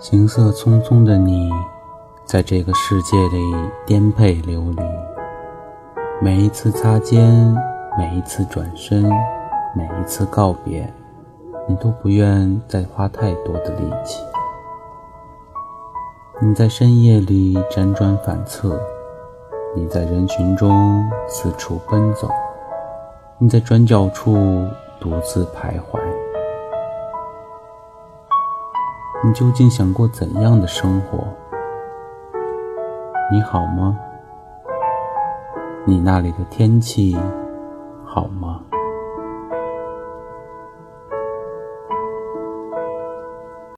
行色匆匆的你，在这个世界里颠沛流离。每一次擦肩，每一次转身，每一次告别，你都不愿再花太多的力气。你在深夜里辗转反侧，你在人群中四处奔走，你在转角处独自徘徊。你究竟想过怎样的生活？你好吗？你那里的天气好吗？